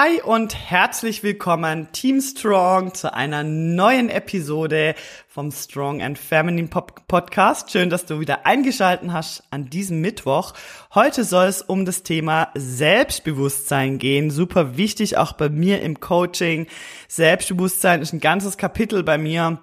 Hi und herzlich willkommen Team Strong zu einer neuen Episode vom Strong and Feminine Podcast. Schön, dass du wieder eingeschalten hast an diesem Mittwoch. Heute soll es um das Thema Selbstbewusstsein gehen. Super wichtig auch bei mir im Coaching. Selbstbewusstsein ist ein ganzes Kapitel bei mir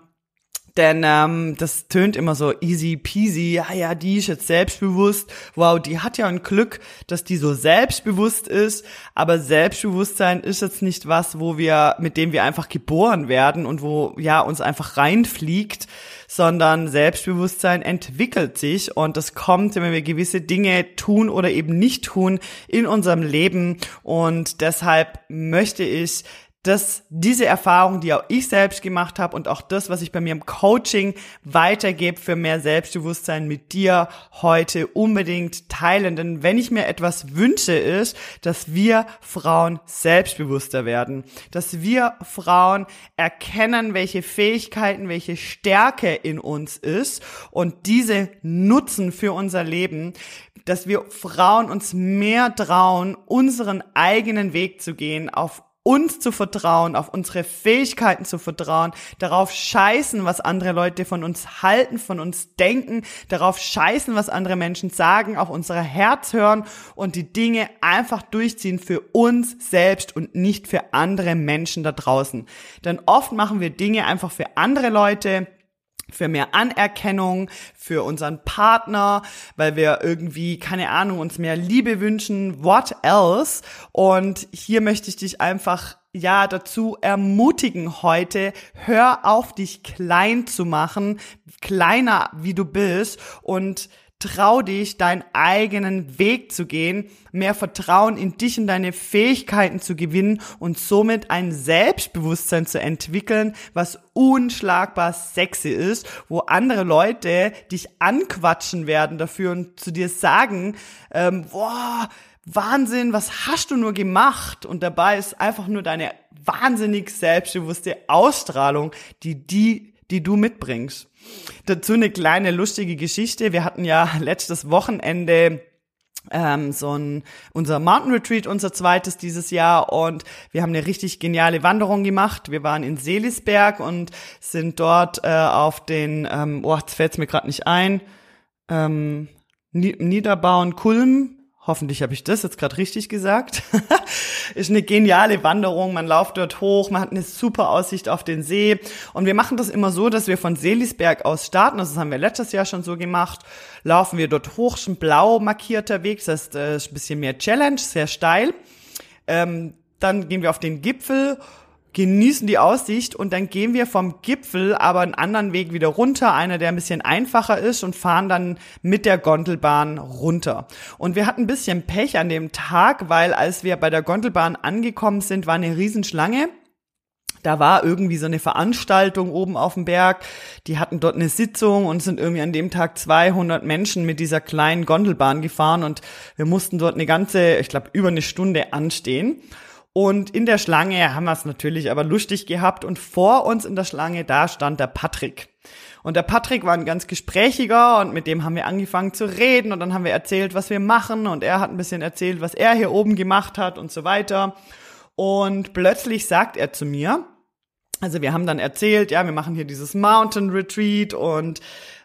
denn ähm, das tönt immer so easy peasy, ja, ja, die ist jetzt selbstbewusst. Wow, die hat ja ein Glück, dass die so selbstbewusst ist. Aber Selbstbewusstsein ist jetzt nicht was, wo wir, mit dem wir einfach geboren werden und wo ja uns einfach reinfliegt, sondern Selbstbewusstsein entwickelt sich und das kommt, wenn wir gewisse Dinge tun oder eben nicht tun in unserem Leben. Und deshalb möchte ich dass diese Erfahrung, die auch ich selbst gemacht habe und auch das, was ich bei mir im Coaching weitergebe für mehr Selbstbewusstsein mit dir heute unbedingt teilen. Denn wenn ich mir etwas wünsche, ist, dass wir Frauen selbstbewusster werden, dass wir Frauen erkennen, welche Fähigkeiten, welche Stärke in uns ist und diese nutzen für unser Leben, dass wir Frauen uns mehr trauen, unseren eigenen Weg zu gehen, auf uns zu vertrauen, auf unsere Fähigkeiten zu vertrauen, darauf scheißen, was andere Leute von uns halten, von uns denken, darauf scheißen, was andere Menschen sagen, auf unser Herz hören und die Dinge einfach durchziehen für uns selbst und nicht für andere Menschen da draußen. Denn oft machen wir Dinge einfach für andere Leute, für mehr Anerkennung, für unseren Partner, weil wir irgendwie, keine Ahnung, uns mehr Liebe wünschen, what else? Und hier möchte ich dich einfach ja dazu ermutigen heute, hör auf dich klein zu machen, kleiner wie du bist und Trau dich, deinen eigenen Weg zu gehen, mehr Vertrauen in dich und deine Fähigkeiten zu gewinnen und somit ein Selbstbewusstsein zu entwickeln, was unschlagbar sexy ist, wo andere Leute dich anquatschen werden dafür und zu dir sagen, ähm, boah, Wahnsinn, was hast du nur gemacht? Und dabei ist einfach nur deine wahnsinnig selbstbewusste Ausstrahlung, die die, die du mitbringst. Dazu eine kleine lustige Geschichte. Wir hatten ja letztes Wochenende ähm, so ein unser Mountain Retreat, unser zweites dieses Jahr und wir haben eine richtig geniale Wanderung gemacht. Wir waren in Seelisberg und sind dort äh, auf den, ähm, oh, jetzt fällt mir gerade nicht ein, ähm, Niederbauen Kulm Hoffentlich habe ich das jetzt gerade richtig gesagt. ist eine geniale Wanderung. Man läuft dort hoch, man hat eine super Aussicht auf den See. Und wir machen das immer so, dass wir von Seelisberg aus starten. Das haben wir letztes Jahr schon so gemacht. Laufen wir dort hoch, schon blau markierter Weg. Das heißt, äh, ist ein bisschen mehr Challenge, sehr steil. Ähm, dann gehen wir auf den Gipfel genießen die Aussicht und dann gehen wir vom Gipfel aber einen anderen Weg wieder runter, einer, der ein bisschen einfacher ist und fahren dann mit der Gondelbahn runter. Und wir hatten ein bisschen Pech an dem Tag, weil als wir bei der Gondelbahn angekommen sind, war eine Riesenschlange. Da war irgendwie so eine Veranstaltung oben auf dem Berg. Die hatten dort eine Sitzung und sind irgendwie an dem Tag 200 Menschen mit dieser kleinen Gondelbahn gefahren und wir mussten dort eine ganze, ich glaube, über eine Stunde anstehen. Und in der Schlange haben wir es natürlich aber lustig gehabt und vor uns in der Schlange, da stand der Patrick. Und der Patrick war ein ganz gesprächiger und mit dem haben wir angefangen zu reden und dann haben wir erzählt, was wir machen und er hat ein bisschen erzählt, was er hier oben gemacht hat und so weiter. Und plötzlich sagt er zu mir, also wir haben dann erzählt, ja, wir machen hier dieses Mountain Retreat und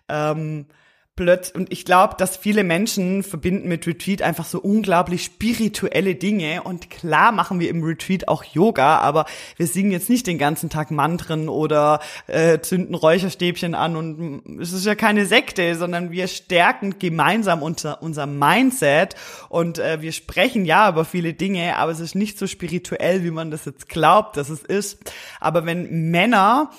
ähm, plötzlich, und ich glaube, dass viele Menschen verbinden mit Retreat einfach so unglaublich spirituelle Dinge. Und klar machen wir im Retreat auch Yoga, aber wir singen jetzt nicht den ganzen Tag Mantren oder äh, zünden Räucherstäbchen an und es ist ja keine Sekte, sondern wir stärken gemeinsam unser, unser Mindset und äh, wir sprechen ja über viele Dinge, aber es ist nicht so spirituell, wie man das jetzt glaubt, dass es ist. Aber wenn Männer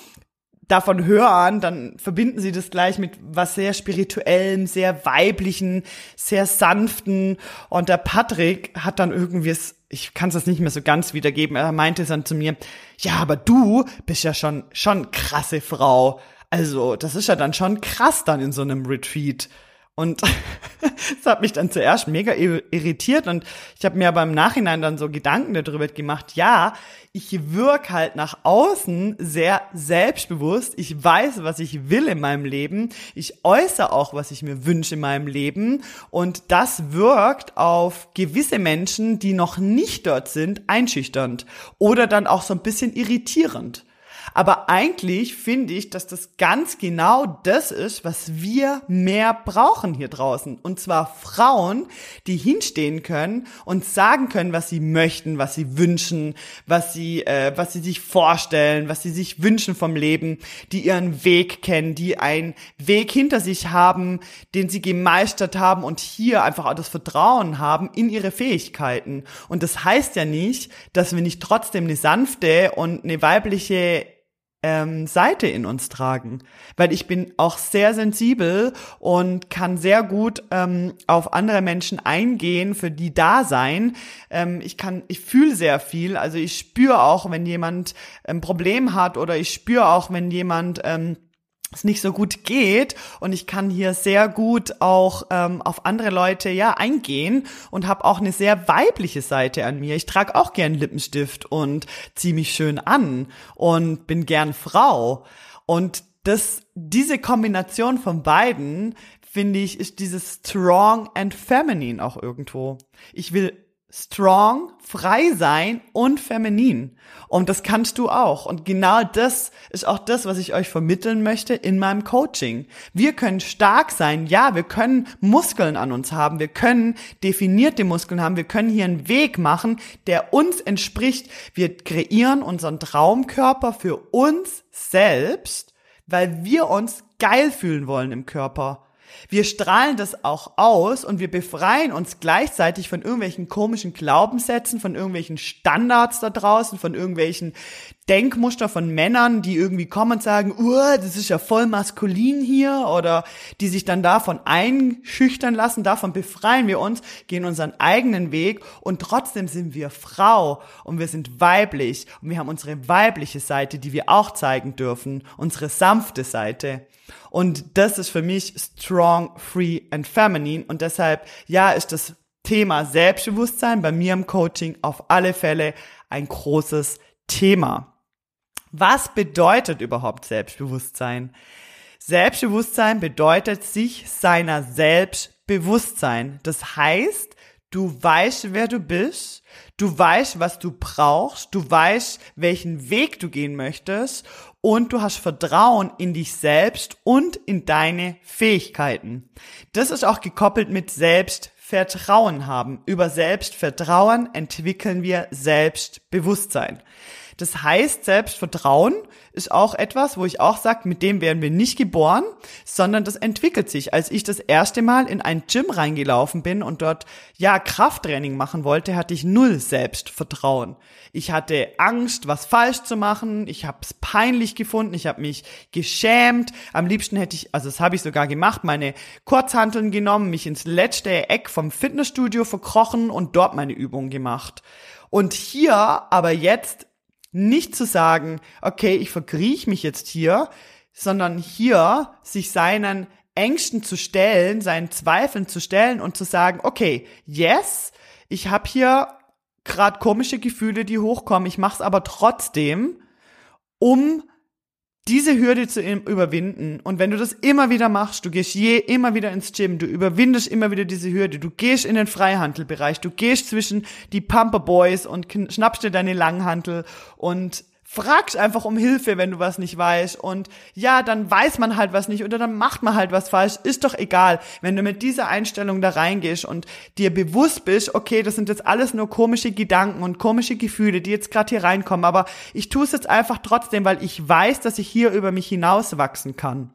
davon hören, dann verbinden sie das gleich mit was sehr spirituellem, sehr weiblichen, sehr sanften. Und der Patrick hat dann irgendwie, ich kann es das nicht mehr so ganz wiedergeben, er meinte dann zu mir, ja, aber du bist ja schon, schon krasse Frau. Also, das ist ja dann schon krass dann in so einem Retreat. Und das hat mich dann zuerst mega irritiert und ich habe mir aber im Nachhinein dann so Gedanken darüber gemacht, ja, ich wirke halt nach außen sehr selbstbewusst, ich weiß, was ich will in meinem Leben, ich äußere auch, was ich mir wünsche in meinem Leben. Und das wirkt auf gewisse Menschen, die noch nicht dort sind, einschüchternd oder dann auch so ein bisschen irritierend. Aber eigentlich finde ich, dass das ganz genau das ist, was wir mehr brauchen hier draußen. Und zwar Frauen, die hinstehen können und sagen können, was sie möchten, was sie wünschen, was sie, äh, was sie sich vorstellen, was sie sich wünschen vom Leben, die ihren Weg kennen, die einen Weg hinter sich haben, den sie gemeistert haben und hier einfach auch das Vertrauen haben in ihre Fähigkeiten. Und das heißt ja nicht, dass wir nicht trotzdem eine sanfte und eine weibliche ähm, Seite in uns tragen, weil ich bin auch sehr sensibel und kann sehr gut ähm, auf andere Menschen eingehen, für die da sein. Ähm, ich kann, ich fühle sehr viel, also ich spüre auch, wenn jemand ein Problem hat oder ich spüre auch, wenn jemand ähm, es nicht so gut geht und ich kann hier sehr gut auch ähm, auf andere Leute ja eingehen und habe auch eine sehr weibliche Seite an mir. Ich trage auch gern Lippenstift und ziehe mich schön an und bin gern Frau und das diese Kombination von beiden finde ich ist dieses strong and feminine auch irgendwo. Ich will strong, frei sein und feminin. Und das kannst du auch. Und genau das ist auch das, was ich euch vermitteln möchte in meinem Coaching. Wir können stark sein. Ja, wir können Muskeln an uns haben. Wir können definierte Muskeln haben. Wir können hier einen Weg machen, der uns entspricht. Wir kreieren unseren Traumkörper für uns selbst, weil wir uns geil fühlen wollen im Körper. Wir strahlen das auch aus und wir befreien uns gleichzeitig von irgendwelchen komischen Glaubenssätzen, von irgendwelchen Standards da draußen, von irgendwelchen Denkmuster von Männern, die irgendwie kommen und sagen, uh, das ist ja voll maskulin hier oder die sich dann davon einschüchtern lassen, davon befreien wir uns, gehen unseren eigenen Weg und trotzdem sind wir Frau und wir sind weiblich und wir haben unsere weibliche Seite, die wir auch zeigen dürfen, unsere sanfte Seite. Und das ist für mich strong, free and feminine und deshalb, ja, ist das Thema Selbstbewusstsein bei mir im Coaching auf alle Fälle ein großes Thema. Was bedeutet überhaupt Selbstbewusstsein? Selbstbewusstsein bedeutet sich seiner Selbstbewusstsein. Das heißt, du weißt, wer du bist, du weißt, was du brauchst, du weißt, welchen Weg du gehen möchtest und du hast Vertrauen in dich selbst und in deine Fähigkeiten. Das ist auch gekoppelt mit Selbstvertrauen haben. Über Selbstvertrauen entwickeln wir Selbstbewusstsein. Das heißt, Selbstvertrauen ist auch etwas, wo ich auch sage, mit dem werden wir nicht geboren, sondern das entwickelt sich. Als ich das erste Mal in ein Gym reingelaufen bin und dort ja Krafttraining machen wollte, hatte ich null Selbstvertrauen. Ich hatte Angst, was falsch zu machen. Ich habe es peinlich gefunden. Ich habe mich geschämt. Am liebsten hätte ich, also das habe ich sogar gemacht, meine Kurzhanteln genommen, mich ins letzte Eck vom Fitnessstudio verkrochen und dort meine Übungen gemacht. Und hier aber jetzt nicht zu sagen, okay, ich verkriech mich jetzt hier, sondern hier sich seinen Ängsten zu stellen, seinen Zweifeln zu stellen und zu sagen, okay, yes, ich habe hier gerade komische Gefühle, die hochkommen, ich mache es aber trotzdem, um diese Hürde zu überwinden. Und wenn du das immer wieder machst, du gehst je immer wieder ins Gym, du überwindest immer wieder diese Hürde, du gehst in den Freihandelbereich, du gehst zwischen die Pumper Boys und schnappst dir deine Langhantel und fragst einfach um Hilfe, wenn du was nicht weißt. Und ja, dann weiß man halt was nicht oder dann macht man halt was falsch. Ist doch egal. Wenn du mit dieser Einstellung da reingehst und dir bewusst bist, okay, das sind jetzt alles nur komische Gedanken und komische Gefühle, die jetzt gerade hier reinkommen, aber ich tue es jetzt einfach trotzdem, weil ich weiß, dass ich hier über mich hinaus wachsen kann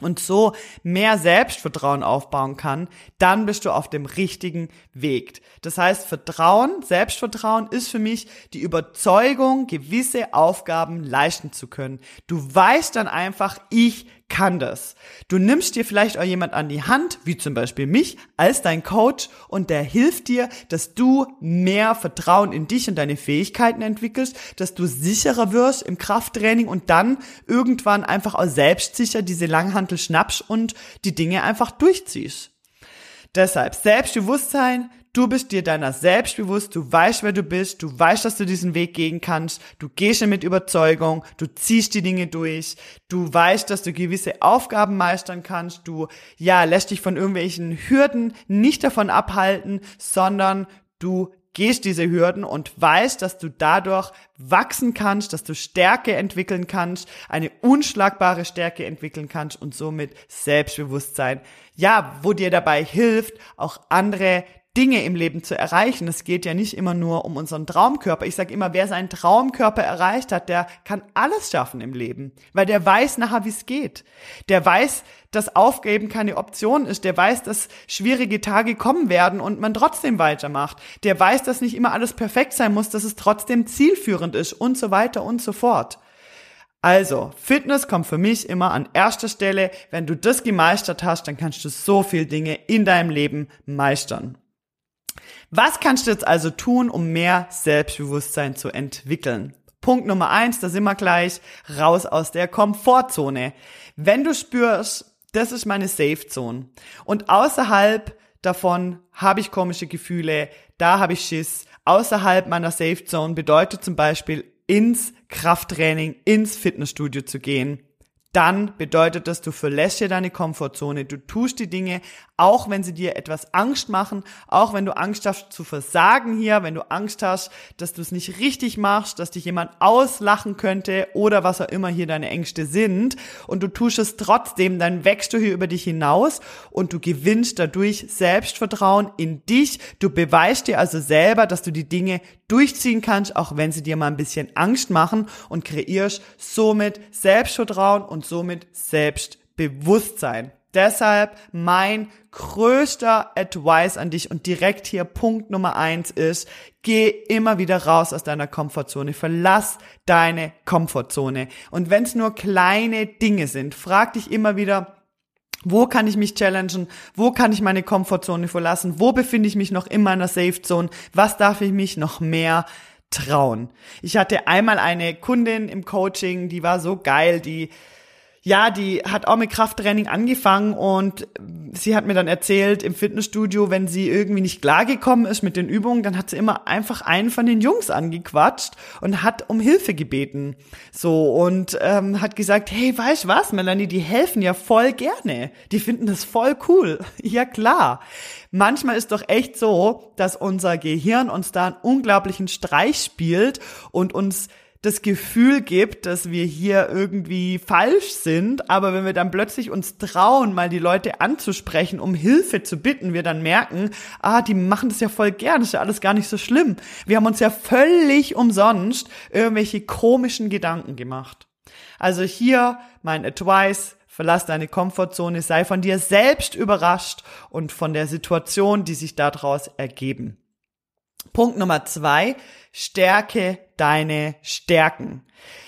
und so mehr Selbstvertrauen aufbauen kann, dann bist du auf dem richtigen Weg. Das heißt, Vertrauen, Selbstvertrauen ist für mich die Überzeugung, gewisse Aufgaben leisten zu können. Du weißt dann einfach, ich kann das. Du nimmst dir vielleicht auch jemand an die Hand, wie zum Beispiel mich, als dein Coach und der hilft dir, dass du mehr Vertrauen in dich und deine Fähigkeiten entwickelst, dass du sicherer wirst im Krafttraining und dann irgendwann einfach auch selbstsicher diese Langhantel schnappst und die Dinge einfach durchziehst. Deshalb Selbstbewusstsein, Du bist dir deiner selbst bewusst, du weißt, wer du bist, du weißt, dass du diesen Weg gehen kannst, du gehst mit Überzeugung, du ziehst die Dinge durch, du weißt, dass du gewisse Aufgaben meistern kannst, du, ja, lässt dich von irgendwelchen Hürden nicht davon abhalten, sondern du gehst diese Hürden und weißt, dass du dadurch wachsen kannst, dass du Stärke entwickeln kannst, eine unschlagbare Stärke entwickeln kannst und somit Selbstbewusstsein. Ja, wo dir dabei hilft, auch andere Dinge im Leben zu erreichen. Es geht ja nicht immer nur um unseren Traumkörper. Ich sage immer, wer seinen Traumkörper erreicht hat, der kann alles schaffen im Leben, weil der weiß nachher, wie es geht. Der weiß, dass Aufgeben keine Option ist. Der weiß, dass schwierige Tage kommen werden und man trotzdem weitermacht. Der weiß, dass nicht immer alles perfekt sein muss, dass es trotzdem zielführend ist und so weiter und so fort. Also, Fitness kommt für mich immer an erster Stelle. Wenn du das gemeistert hast, dann kannst du so viel Dinge in deinem Leben meistern. Was kannst du jetzt also tun, um mehr Selbstbewusstsein zu entwickeln? Punkt Nummer eins, da sind wir gleich, raus aus der Komfortzone. Wenn du spürst, das ist meine Safe Zone und außerhalb davon habe ich komische Gefühle, da habe ich Schiss, außerhalb meiner Safe Zone bedeutet zum Beispiel ins Krafttraining, ins Fitnessstudio zu gehen, dann bedeutet das, du verlässt dir deine Komfortzone, du tust die Dinge, auch wenn sie dir etwas Angst machen, auch wenn du Angst hast zu versagen hier, wenn du Angst hast, dass du es nicht richtig machst, dass dich jemand auslachen könnte oder was auch immer hier deine Ängste sind und du tust es trotzdem, dann wächst du hier über dich hinaus und du gewinnst dadurch Selbstvertrauen in dich, du beweist dir also selber, dass du die Dinge durchziehen kannst, auch wenn sie dir mal ein bisschen Angst machen und kreierst somit Selbstvertrauen und somit Selbstbewusstsein. Deshalb mein größter Advice an dich und direkt hier Punkt Nummer eins ist, geh immer wieder raus aus deiner Komfortzone, verlass deine Komfortzone. Und wenn es nur kleine Dinge sind, frag dich immer wieder, wo kann ich mich challengen? Wo kann ich meine Komfortzone verlassen? Wo befinde ich mich noch in meiner Safe Zone? Was darf ich mich noch mehr trauen? Ich hatte einmal eine Kundin im Coaching, die war so geil, die ja, die hat auch mit Krafttraining angefangen und sie hat mir dann erzählt im Fitnessstudio, wenn sie irgendwie nicht klargekommen ist mit den Übungen, dann hat sie immer einfach einen von den Jungs angequatscht und hat um Hilfe gebeten. So und ähm, hat gesagt, hey, weißt was, Melanie, die helfen ja voll gerne. Die finden das voll cool. ja klar. Manchmal ist doch echt so, dass unser Gehirn uns da einen unglaublichen Streich spielt und uns das Gefühl gibt, dass wir hier irgendwie falsch sind, aber wenn wir dann plötzlich uns trauen, mal die Leute anzusprechen, um Hilfe zu bitten, wir dann merken, ah, die machen das ja voll gern, ist ja alles gar nicht so schlimm. Wir haben uns ja völlig umsonst irgendwelche komischen Gedanken gemacht. Also hier mein Advice, verlass deine Komfortzone, sei von dir selbst überrascht und von der Situation, die sich daraus ergeben. Punkt Nummer zwei, stärke deine Stärken.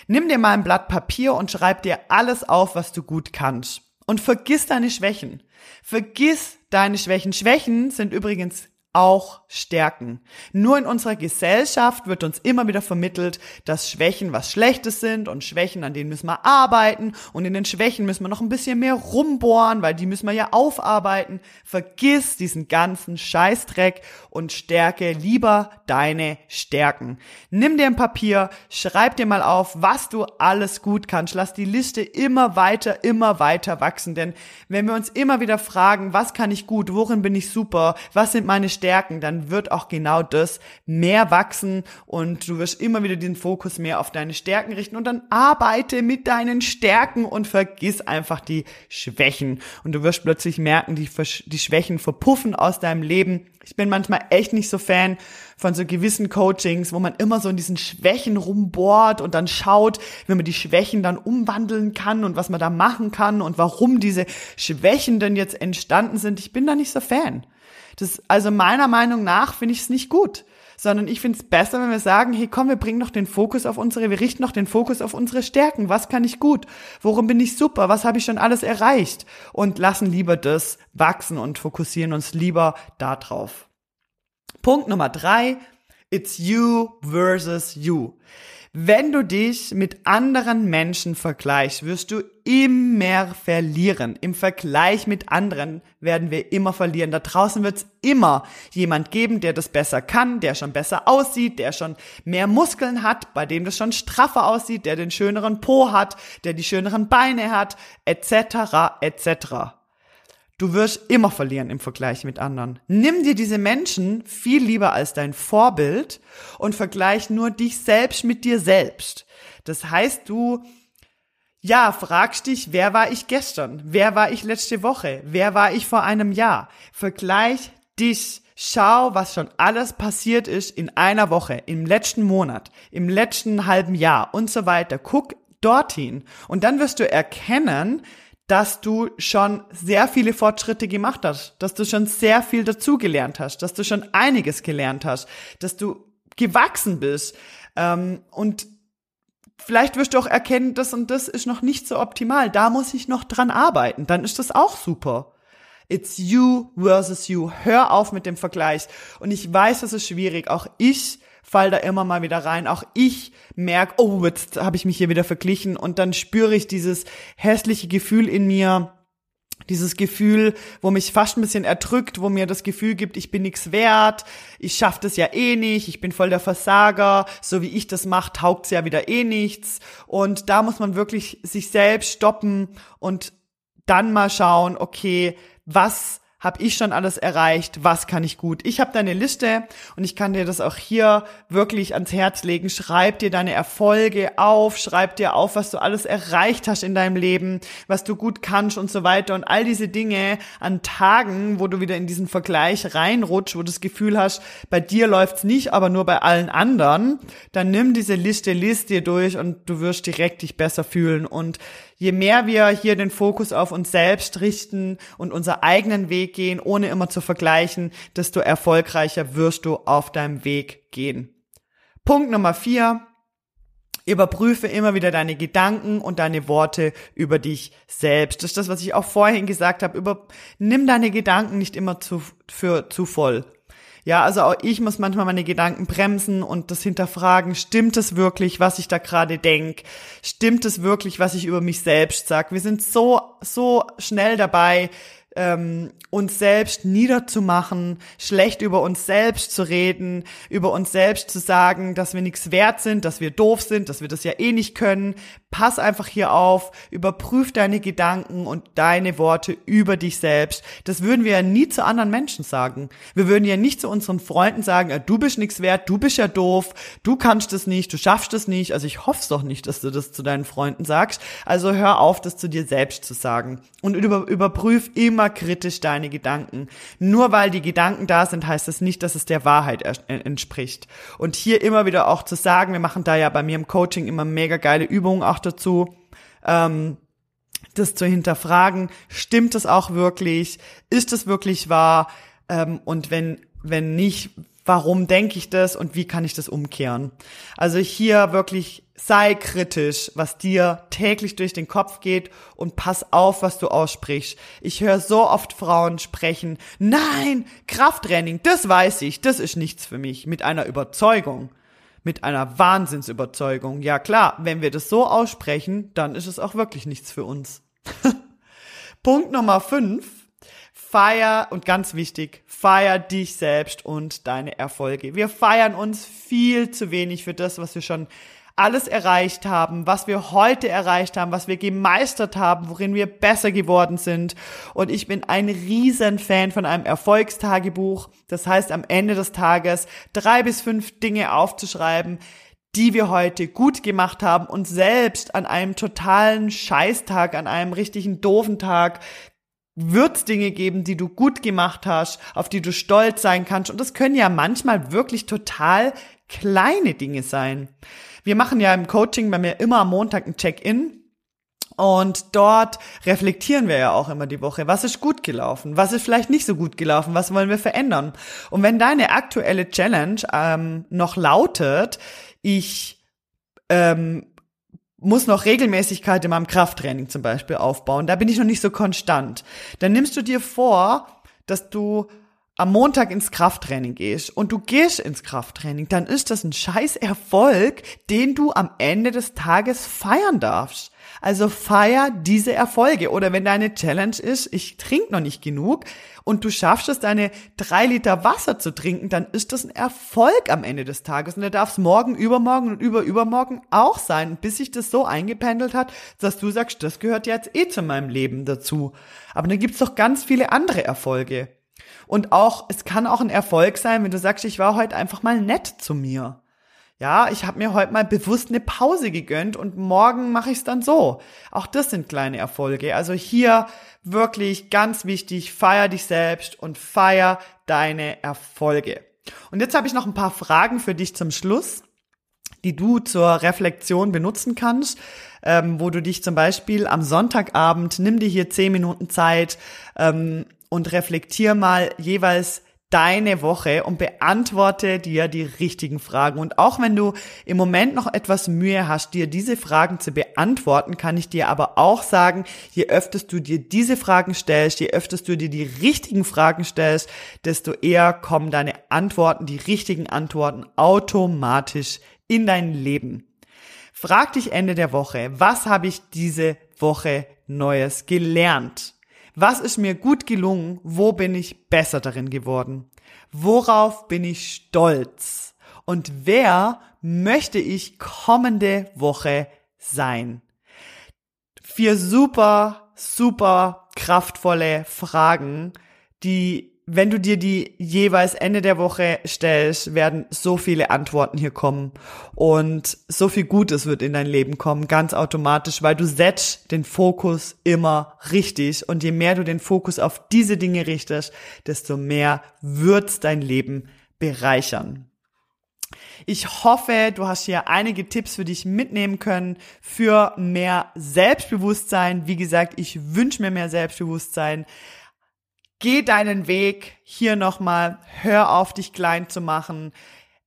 Nimm dir mal ein Blatt Papier und schreib dir alles auf, was du gut kannst. Und vergiss deine Schwächen. Vergiss deine Schwächen. Schwächen sind übrigens auch stärken. Nur in unserer Gesellschaft wird uns immer wieder vermittelt, dass Schwächen was Schlechtes sind und Schwächen, an denen müssen wir arbeiten und in den Schwächen müssen wir noch ein bisschen mehr rumbohren, weil die müssen wir ja aufarbeiten. Vergiss diesen ganzen Scheißdreck und stärke lieber deine Stärken. Nimm dir ein Papier, schreib dir mal auf, was du alles gut kannst. Lass die Liste immer weiter, immer weiter wachsen, denn wenn wir uns immer wieder fragen, was kann ich gut, worin bin ich super, was sind meine stärken, dann wird auch genau das mehr wachsen und du wirst immer wieder den Fokus mehr auf deine Stärken richten und dann arbeite mit deinen Stärken und vergiss einfach die Schwächen und du wirst plötzlich merken, die, die Schwächen verpuffen aus deinem Leben. Ich bin manchmal echt nicht so Fan von so gewissen Coachings, wo man immer so in diesen Schwächen rumbohrt und dann schaut, wie man die Schwächen dann umwandeln kann und was man da machen kann und warum diese Schwächen denn jetzt entstanden sind. Ich bin da nicht so Fan. Das, also meiner Meinung nach finde ich es nicht gut, sondern ich finde es besser, wenn wir sagen, hey komm, wir bringen noch den Fokus auf unsere, wir richten noch den Fokus auf unsere Stärken. Was kann ich gut? Worum bin ich super? Was habe ich schon alles erreicht? Und lassen lieber das wachsen und fokussieren uns lieber darauf. Punkt Nummer drei, it's you versus you. Wenn du dich mit anderen Menschen vergleichst, wirst du immer verlieren. Im Vergleich mit anderen werden wir immer verlieren. Da draußen wird es immer jemand geben, der das besser kann, der schon besser aussieht, der schon mehr Muskeln hat, bei dem das schon straffer aussieht, der den schöneren Po hat, der die schöneren Beine hat, etc. etc. Du wirst immer verlieren im Vergleich mit anderen. Nimm dir diese Menschen viel lieber als dein Vorbild und vergleich nur dich selbst mit dir selbst. Das heißt, du, ja, fragst dich, wer war ich gestern? Wer war ich letzte Woche? Wer war ich vor einem Jahr? Vergleich dich. Schau, was schon alles passiert ist in einer Woche, im letzten Monat, im letzten halben Jahr und so weiter. Guck dorthin. Und dann wirst du erkennen, dass du schon sehr viele Fortschritte gemacht hast, dass du schon sehr viel dazugelernt hast, dass du schon einiges gelernt hast, dass du gewachsen bist ähm, und vielleicht wirst du auch erkennen, das und das ist noch nicht so optimal, da muss ich noch dran arbeiten, dann ist das auch super. It's you versus you. Hör auf mit dem Vergleich. Und ich weiß, das ist schwierig. Auch ich fall da immer mal wieder rein. Auch ich merke, oh, jetzt habe ich mich hier wieder verglichen und dann spüre ich dieses hässliche Gefühl in mir, dieses Gefühl, wo mich fast ein bisschen erdrückt, wo mir das Gefühl gibt, ich bin nichts wert, ich schaff das ja eh nicht, ich bin voll der Versager, so wie ich das mache, taugt's ja wieder eh nichts. Und da muss man wirklich sich selbst stoppen und dann mal schauen, okay, was habe ich schon alles erreicht, was kann ich gut. Ich habe deine Liste und ich kann dir das auch hier wirklich ans Herz legen. Schreib dir deine Erfolge auf, schreib dir auf, was du alles erreicht hast in deinem Leben, was du gut kannst und so weiter und all diese Dinge an Tagen, wo du wieder in diesen Vergleich reinrutschst, wo du das Gefühl hast, bei dir läuft's nicht, aber nur bei allen anderen, dann nimm diese Liste, liest dir durch und du wirst direkt dich besser fühlen und je mehr wir hier den Fokus auf uns selbst richten und unser eigenen Weg gehen, ohne immer zu vergleichen, desto erfolgreicher wirst du auf deinem Weg gehen. Punkt Nummer vier. Überprüfe immer wieder deine Gedanken und deine Worte über dich selbst. Das ist das, was ich auch vorhin gesagt habe. Über, nimm deine Gedanken nicht immer zu, für zu voll. Ja, also auch ich muss manchmal meine Gedanken bremsen und das hinterfragen. Stimmt es wirklich, was ich da gerade denk? Stimmt es wirklich, was ich über mich selbst sag? Wir sind so, so schnell dabei, ähm, uns selbst niederzumachen, schlecht über uns selbst zu reden, über uns selbst zu sagen, dass wir nichts wert sind, dass wir doof sind, dass wir das ja eh nicht können. Pass einfach hier auf, überprüf deine Gedanken und deine Worte über dich selbst. Das würden wir ja nie zu anderen Menschen sagen. Wir würden ja nicht zu unseren Freunden sagen, du bist nichts wert, du bist ja doof, du kannst es nicht, du schaffst es nicht. Also ich hoffe doch nicht, dass du das zu deinen Freunden sagst. Also hör auf, das zu dir selbst zu sagen. Und über, überprüf immer kritisch deine Gedanken. Nur weil die Gedanken da sind, heißt das nicht, dass es der Wahrheit entspricht. Und hier immer wieder auch zu sagen, wir machen da ja bei mir im Coaching immer mega geile Übungen auch dazu, ähm, das zu hinterfragen, stimmt es auch wirklich, ist es wirklich wahr? Ähm, und wenn, wenn nicht, warum denke ich das und wie kann ich das umkehren? Also hier wirklich sei kritisch, was dir täglich durch den Kopf geht und pass auf, was du aussprichst. Ich höre so oft Frauen sprechen, nein, Krafttraining, das weiß ich, das ist nichts für mich, mit einer Überzeugung, mit einer Wahnsinnsüberzeugung. Ja klar, wenn wir das so aussprechen, dann ist es auch wirklich nichts für uns. Punkt Nummer fünf. Feier und ganz wichtig, feier dich selbst und deine Erfolge. Wir feiern uns viel zu wenig für das, was wir schon alles erreicht haben, was wir heute erreicht haben, was wir gemeistert haben, worin wir besser geworden sind. Und ich bin ein riesen Fan von einem Erfolgstagebuch. Das heißt, am Ende des Tages drei bis fünf Dinge aufzuschreiben, die wir heute gut gemacht haben und selbst an einem totalen Scheißtag, an einem richtigen doofen Tag wird Dinge geben, die du gut gemacht hast, auf die du stolz sein kannst. Und das können ja manchmal wirklich total kleine Dinge sein. Wir machen ja im Coaching bei mir immer am Montag ein Check-in. Und dort reflektieren wir ja auch immer die Woche. Was ist gut gelaufen? Was ist vielleicht nicht so gut gelaufen? Was wollen wir verändern? Und wenn deine aktuelle Challenge ähm, noch lautet, ich ähm, muss noch Regelmäßigkeit in meinem Krafttraining zum Beispiel aufbauen, da bin ich noch nicht so konstant, dann nimmst du dir vor, dass du am Montag ins Krafttraining gehst und du gehst ins Krafttraining, dann ist das ein scheiß Erfolg, den du am Ende des Tages feiern darfst. Also feier diese Erfolge. Oder wenn deine Challenge ist, ich trinke noch nicht genug und du schaffst es, deine drei Liter Wasser zu trinken, dann ist das ein Erfolg am Ende des Tages. Und der darf es morgen, übermorgen und überübermorgen auch sein, bis sich das so eingependelt hat, dass du sagst, das gehört jetzt eh zu meinem Leben dazu. Aber dann gibt's doch ganz viele andere Erfolge. Und auch, es kann auch ein Erfolg sein, wenn du sagst, ich war heute einfach mal nett zu mir. Ja, ich habe mir heute mal bewusst eine Pause gegönnt und morgen mache ich es dann so. Auch das sind kleine Erfolge. Also hier wirklich ganz wichtig, feier dich selbst und feier deine Erfolge. Und jetzt habe ich noch ein paar Fragen für dich zum Schluss, die du zur Reflexion benutzen kannst, ähm, wo du dich zum Beispiel am Sonntagabend, nimm dir hier zehn Minuten Zeit ähm, und reflektier mal jeweils deine Woche und beantworte dir die richtigen Fragen. Und auch wenn du im Moment noch etwas Mühe hast, dir diese Fragen zu beantworten, kann ich dir aber auch sagen, je öfters du dir diese Fragen stellst, je öfters du dir die richtigen Fragen stellst, desto eher kommen deine Antworten, die richtigen Antworten automatisch in dein Leben. Frag dich Ende der Woche, was habe ich diese Woche Neues gelernt? Was ist mir gut gelungen? Wo bin ich besser darin geworden? Worauf bin ich stolz? Und wer möchte ich kommende Woche sein? Vier super, super kraftvolle Fragen, die wenn du dir die jeweils Ende der Woche stellst, werden so viele Antworten hier kommen und so viel Gutes wird in dein Leben kommen, ganz automatisch, weil du setzt den Fokus immer richtig und je mehr du den Fokus auf diese Dinge richtest, desto mehr wird's dein Leben bereichern. Ich hoffe, du hast hier einige Tipps für dich mitnehmen können für mehr Selbstbewusstsein. Wie gesagt, ich wünsche mir mehr Selbstbewusstsein. Geh deinen Weg hier nochmal, hör auf dich klein zu machen,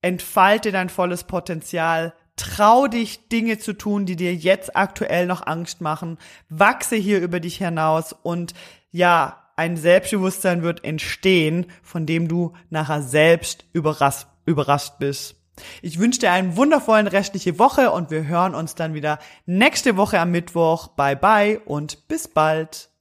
entfalte dein volles Potenzial, trau dich Dinge zu tun, die dir jetzt aktuell noch Angst machen, wachse hier über dich hinaus und ja, ein Selbstbewusstsein wird entstehen, von dem du nachher selbst überrascht, überrascht bist. Ich wünsche dir einen wundervollen restliche Woche und wir hören uns dann wieder nächste Woche am Mittwoch. Bye bye und bis bald.